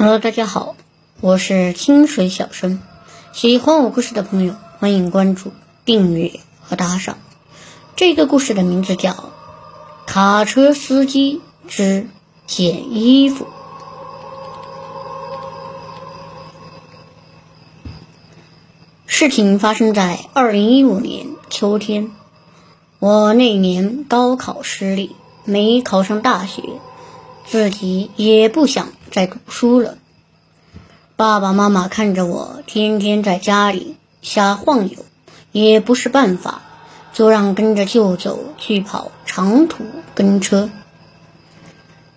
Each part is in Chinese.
Hello，大家好，我是清水小生。喜欢我故事的朋友，欢迎关注、订阅和打赏。这个故事的名字叫《卡车司机之捡衣服》。事情发生在二零一五年秋天，我那年高考失利，没考上大学。自己也不想再读书了。爸爸妈妈看着我天天在家里瞎晃悠，也不是办法，就让跟着舅舅去跑长途跟车。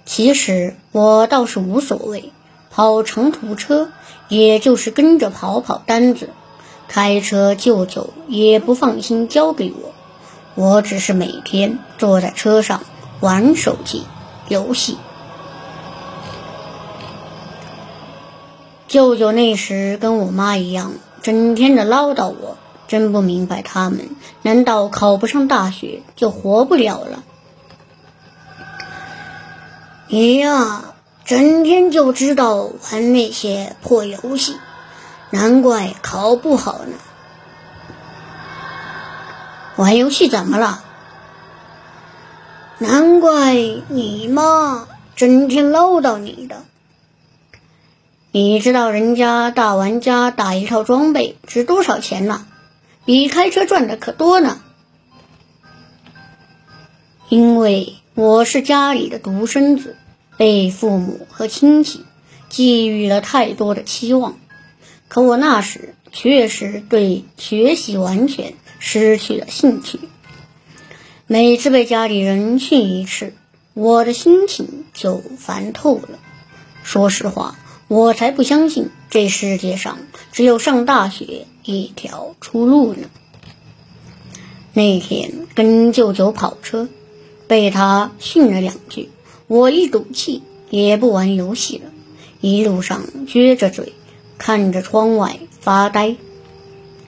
其实我倒是无所谓，跑长途车也就是跟着跑跑单子，开车舅舅也不放心交给我，我只是每天坐在车上玩手机游戏。舅舅那时跟我妈一样，整天的唠叨我，真不明白他们难道考不上大学就活不了了？你呀，整天就知道玩那些破游戏，难怪考不好呢。玩游戏怎么了？难怪你妈整天唠叨你的。你知道人家大玩家打一套装备值多少钱呢？比开车赚的可多呢。因为我是家里的独生子，被父母和亲戚寄予了太多的期望，可我那时确实对学习完全失去了兴趣。每次被家里人训一次，我的心情就烦透了。说实话。我才不相信这世界上只有上大学一条出路呢。那天跟舅舅跑车，被他训了两句，我一赌气也不玩游戏了，一路上撅着嘴看着窗外发呆。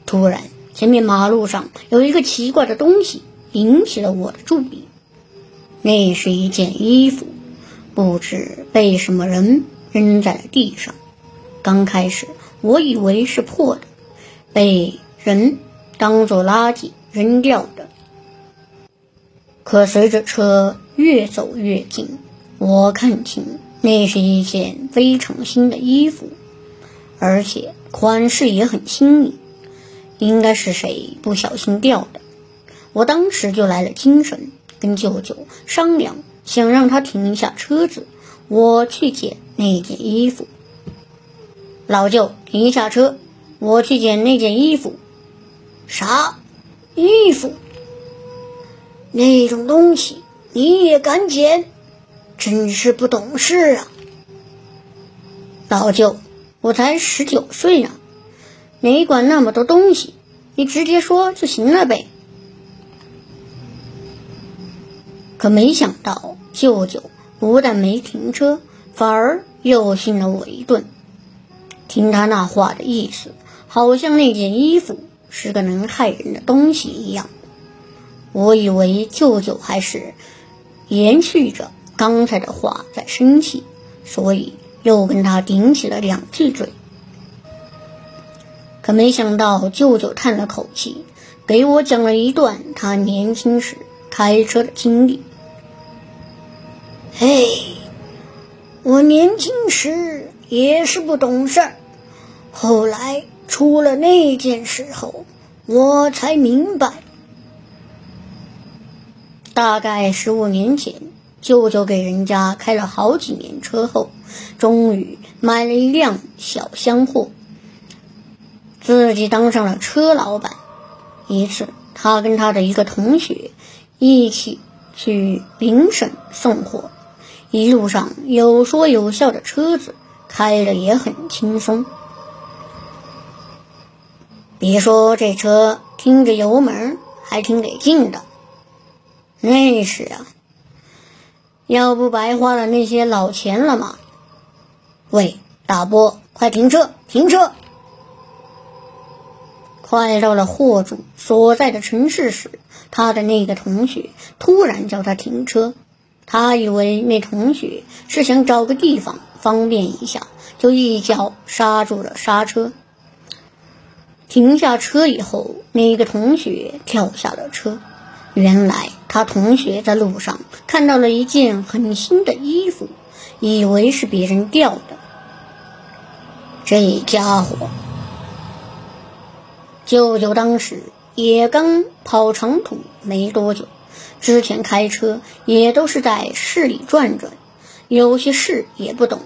突然，前面马路上有一个奇怪的东西引起了我的注意，那是一件衣服，不知被什么人。扔在了地上。刚开始我以为是破的，被人当做垃圾扔掉的。可随着车越走越近，我看清那是一件非常新的衣服，而且款式也很新颖，应该是谁不小心掉的。我当时就来了精神，跟舅舅商量，想让他停一下车子。我去捡那件衣服，老舅停下车，我去捡那件衣服。啥？衣服？那种东西你也敢捡？真是不懂事啊！老舅，我才十九岁呢，没管那么多东西，你直接说就行了呗。可没想到舅舅。不但没停车，反而又训了我一顿。听他那话的意思，好像那件衣服是个能害人的东西一样。我以为舅舅还是延续着刚才的话在生气，所以又跟他顶起了两句嘴。可没想到，舅舅叹了口气，给我讲了一段他年轻时开车的经历。哎，我年轻时也是不懂事儿，后来出了那件事后，我才明白。大概十五年前，舅舅给人家开了好几年车后，终于买了一辆小厢货，自己当上了车老板。一次，他跟他的一个同学一起去邻省送货。一路上有说有笑的车子开的也很轻松，别说这车听着油门还挺得劲的，那是啊，要不白花了那些老钱了吗？喂，大波，快停车！停车！快到了货主所在的城市时，他的那个同学突然叫他停车。他以为那同学是想找个地方方便一下，就一脚刹住了刹车。停下车以后，那个同学跳下了车。原来他同学在路上看到了一件很新的衣服，以为是别人掉的。这家伙，舅舅当时也刚跑长途没多久，之前开车也都是在市里转转，有些事也不懂。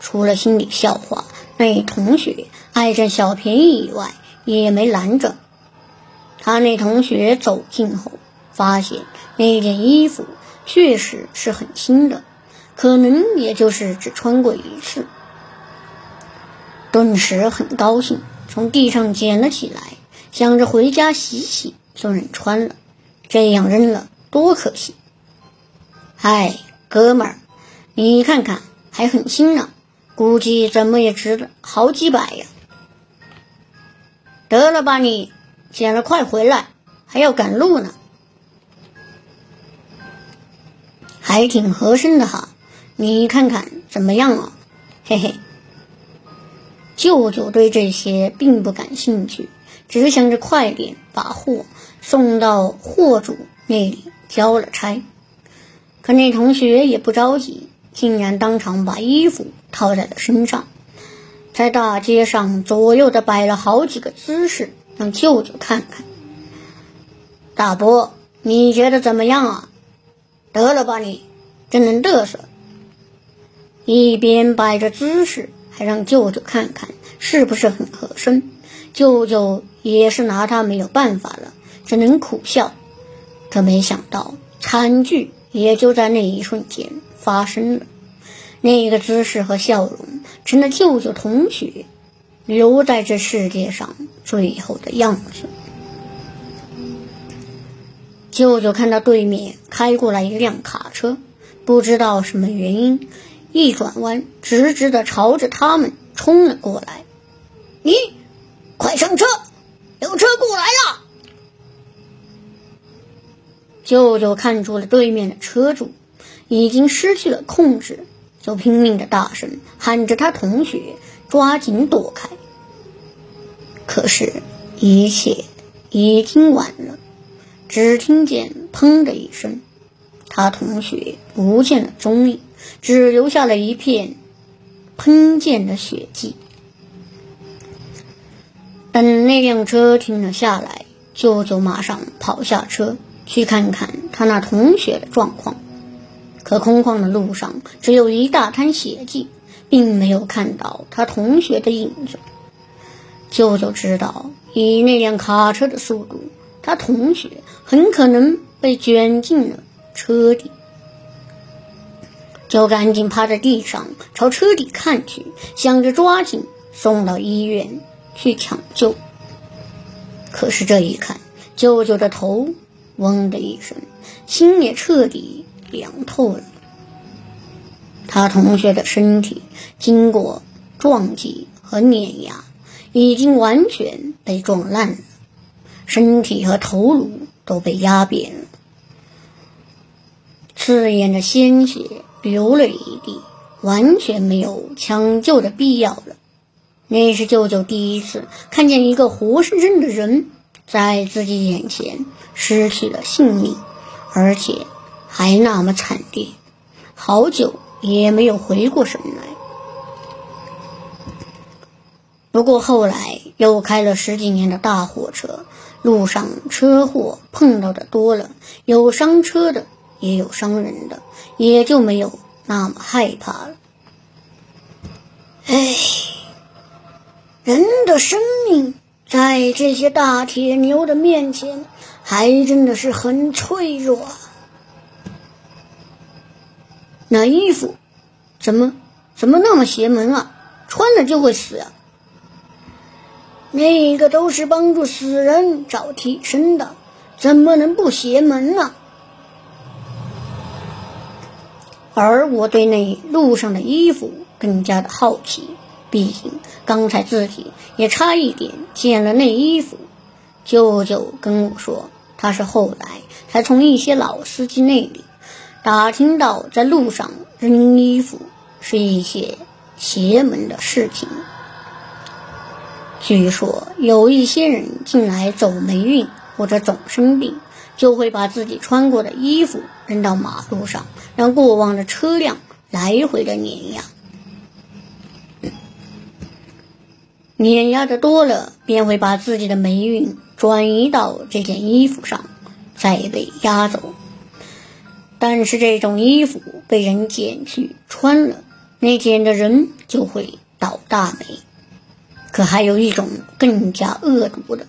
除了心里笑话那同学爱占小便宜以外，也没拦着。他那同学走近后，发现那件衣服确实是很新的，可能也就是只穿过一次。顿时很高兴，从地上捡了起来，想着回家洗洗就能穿了。这样扔了多可惜！嗨，哥们儿，你看看，还很新呢，估计怎么也值好几百呀。得了吧你，捡了快回来，还要赶路呢。还挺合身的哈，你看看怎么样啊？嘿嘿。舅舅对这些并不感兴趣，只想着快点把货送到货主那里交了差。可那同学也不着急，竟然当场把衣服套在了身上。在大街上左右的摆了好几个姿势，让舅舅看看。大伯，你觉得怎么样啊？得了吧你，真能嘚瑟！一边摆着姿势，还让舅舅看看是不是很合身。舅舅也是拿他没有办法了，只能苦笑。可没想到，惨剧也就在那一瞬间发生了。那个姿势和笑容，成了舅舅同学留在这世界上最后的样子。舅舅看到对面开过来一辆卡车，不知道什么原因，一转弯，直直的朝着他们冲了过来。你快上车，有车过来了！舅舅看出了对面的车主已经失去了控制。就拼命的大声喊着他同学抓紧躲开，可是，一切已经晚了。只听见“砰”的一声，他同学不见了踪影，只留下了一片喷溅的血迹。等那辆车停了下来，舅舅马上跑下车去看看他那同学的状况。可空旷的路上只有一大滩血迹，并没有看到他同学的影子。舅舅知道，以那辆卡车的速度，他同学很可能被卷进了车底，就赶紧趴在地上朝车底看去，想着抓紧送到医院去抢救。可是这一看，舅舅的头嗡的一声，心也彻底。凉透了。他同学的身体经过撞击和碾压，已经完全被撞烂了，身体和头颅都被压扁了，刺眼的鲜血流了一地，完全没有抢救的必要了。那是舅舅第一次看见一个活生生的人在自己眼前失去了性命，而且。还那么惨烈，好久也没有回过神来。不过后来又开了十几年的大货车，路上车祸碰到的多了，有伤车的，也有伤人的，也就没有那么害怕了。唉，人的生命在这些大铁牛的面前，还真的是很脆弱。那衣服怎么怎么那么邪门啊？穿了就会死啊？那个都是帮助死人找替身的，怎么能不邪门呢？而我对那路上的衣服更加的好奇，毕竟刚才自己也差一点捡了那衣服。舅舅跟我说，他是后来才从一些老司机那里。打听到在路上扔衣服是一些邪门的事情。据说有一些人近来走霉运或者总生病，就会把自己穿过的衣服扔到马路上，让过往的车辆来回的碾压。碾压的多了，便会把自己的霉运转移到这件衣服上，再被压走。但是这种衣服被人捡去穿了，那捡的人就会倒大霉。可还有一种更加恶毒的：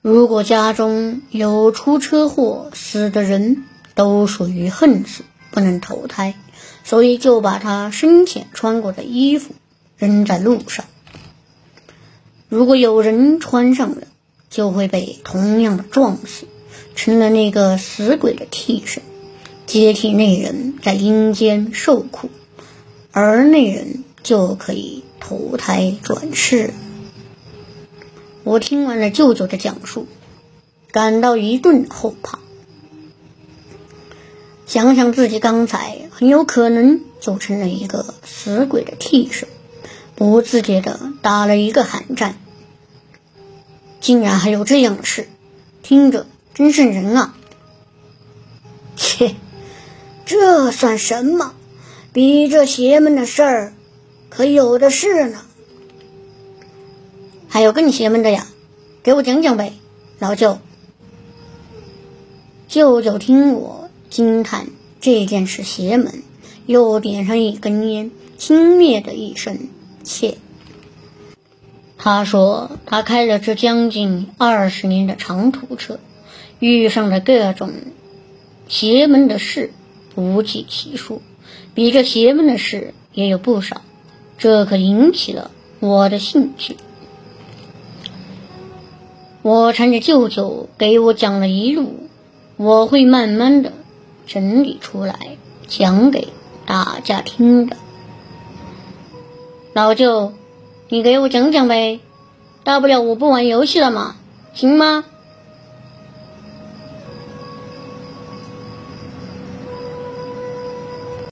如果家中有出车祸死的人，都属于横死，不能投胎，所以就把他生前穿过的衣服扔在路上。如果有人穿上了，就会被同样的撞死，成了那个死鬼的替身，接替那人在阴间受苦，而那人就可以投胎转世。我听完了舅舅的讲述，感到一顿后怕。想想自己刚才很有可能就成了一个死鬼的替身。不自觉的打了一个寒战，竟然还有这样的事，听着真瘆人啊！切，这算什么？比这邪门的事儿可有的是呢。还有更邪门的呀，给我讲讲呗，老舅。舅舅听我惊叹这件事邪门，又点上一根烟，轻蔑的一声。切，他说他开了这将近二十年的长途车，遇上的各种邪门的事不计其数，比这邪门的事也有不少，这可引起了我的兴趣。我缠着舅舅给我讲了一路，我会慢慢的整理出来讲给大家听的。老舅，你给我讲讲呗，大不了我不玩游戏了嘛，行吗？